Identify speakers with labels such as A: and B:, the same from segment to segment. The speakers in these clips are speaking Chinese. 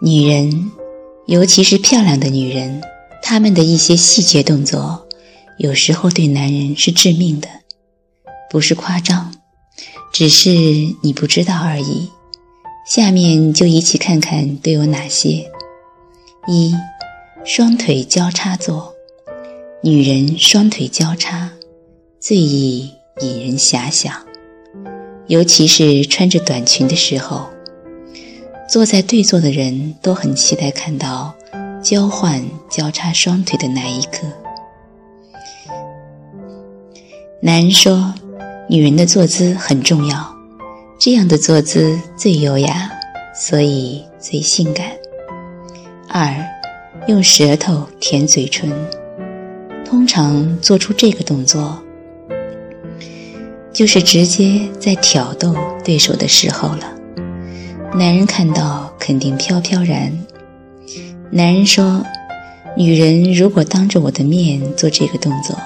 A: 女人，尤其是漂亮的女人，她们的一些细节动作，有时候对男人是致命的，不是夸张，只是你不知道而已。下面就一起看看都有哪些：一，双腿交叉坐，女人双腿交叉，最易引人遐想，尤其是穿着短裙的时候。坐在对座的人都很期待看到交换交叉双腿的那一刻。男人说：“女人的坐姿很重要，这样的坐姿最优雅，所以最性感。”二，用舌头舔嘴唇，通常做出这个动作，就是直接在挑逗对手的时候了。男人看到肯定飘飘然。男人说：“女人如果当着我的面做这个动作，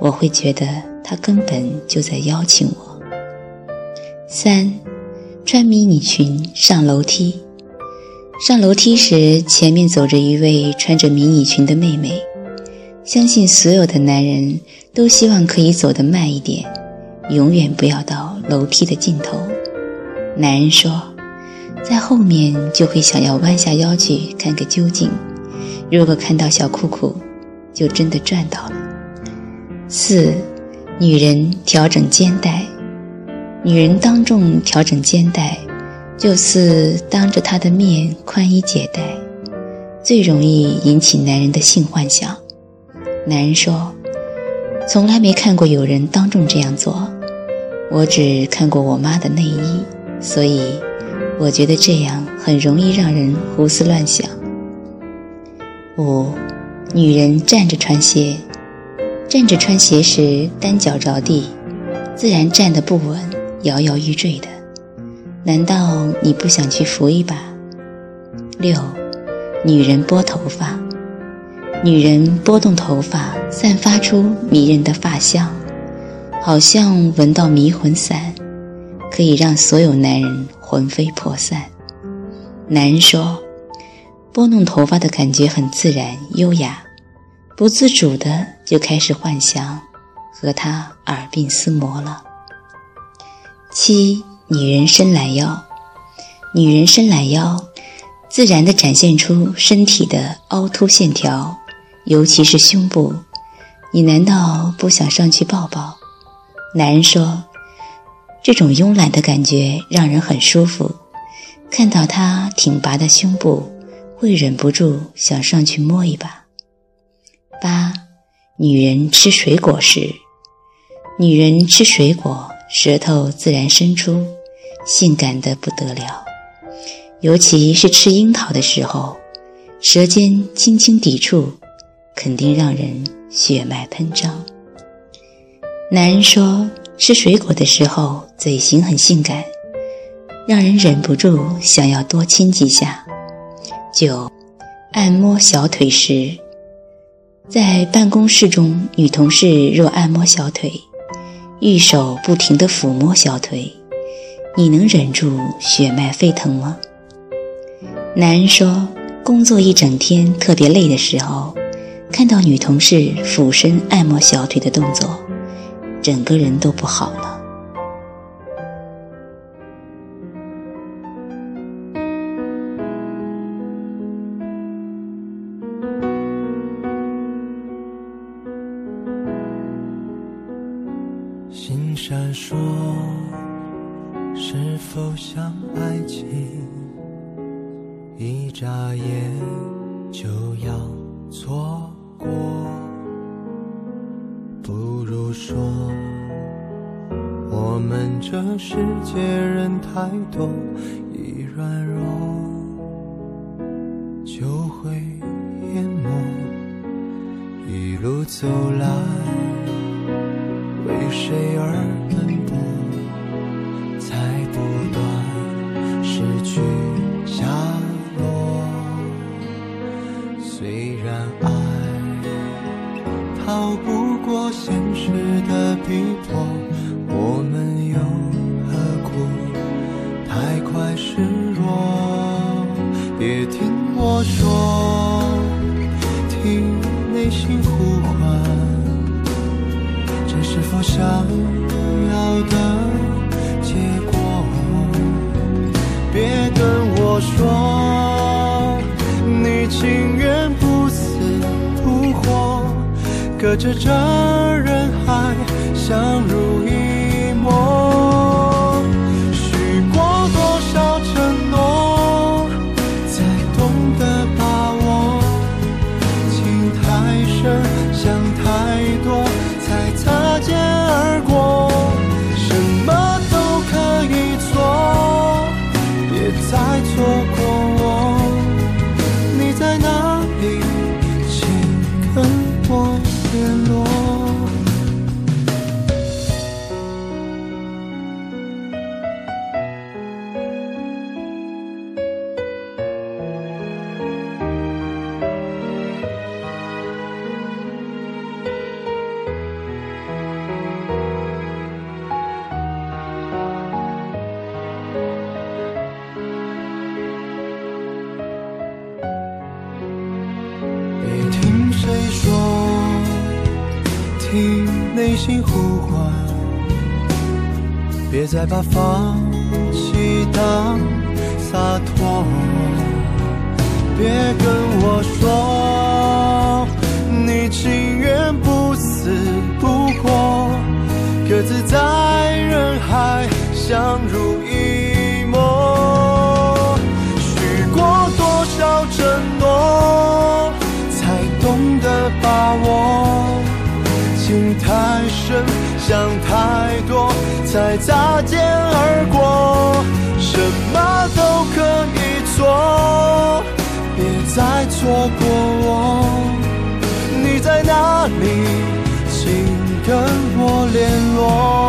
A: 我会觉得她根本就在邀请我。”三，穿迷你裙上楼梯。上楼梯时，前面走着一位穿着迷你裙的妹妹。相信所有的男人都希望可以走得慢一点，永远不要到楼梯的尽头。男人说。后面就会想要弯下腰去看个究竟，如果看到小裤裤，就真的赚到了。四，女人调整肩带，女人当众调整肩带，就似当着他的面宽衣解带，最容易引起男人的性幻想。男人说：“从来没看过有人当众这样做，我只看过我妈的内衣，所以。”我觉得这样很容易让人胡思乱想。五，女人站着穿鞋，站着穿鞋时单脚着地，自然站得不稳，摇摇欲坠的。难道你不想去扶一把？六，女人拨头发，女人拨动头发，散发出迷人的发香，好像闻到迷魂散，可以让所有男人。魂飞魄散。男人说：“拨弄头发的感觉很自然优雅，不自主的就开始幻想和他耳鬓厮磨了。”七，女人伸懒腰，女人伸懒腰，自然的展现出身体的凹凸线条，尤其是胸部。你难道不想上去抱抱？男人说。这种慵懒的感觉让人很舒服，看到他挺拔的胸部，会忍不住想上去摸一把。八，女人吃水果时，女人吃水果，舌头自然伸出，性感的不得了，尤其是吃樱桃的时候，舌尖轻轻抵触，肯定让人血脉喷张。男人说。吃水果的时候，嘴型很性感，让人忍不住想要多亲几下。九，按摩小腿时，在办公室中，女同事若按摩小腿，玉手不停地抚摸小腿，你能忍住血脉沸腾吗？男人说，工作一整天特别累的时候，看到女同事俯身按摩小腿的动作。整个人都不好了。
B: 说，是否像爱情？一眨眼就要错过。不如说，我们这世界人太多，一软弱就会淹没。一路走来，为谁而奔断失去下落。虽然爱逃不。过现实的逼迫，我们又何苦太快示弱？别听我说，听内心呼唤，这是否想要的我说，你情愿不死不活，隔着这人海，相濡以再错过。听内心呼唤，别再把放弃当洒脱。别跟我说，你情愿不死不活，各自在人海相濡想太多，才擦肩而过。什么都可以做，别再错过我。你在哪里？请跟我联络。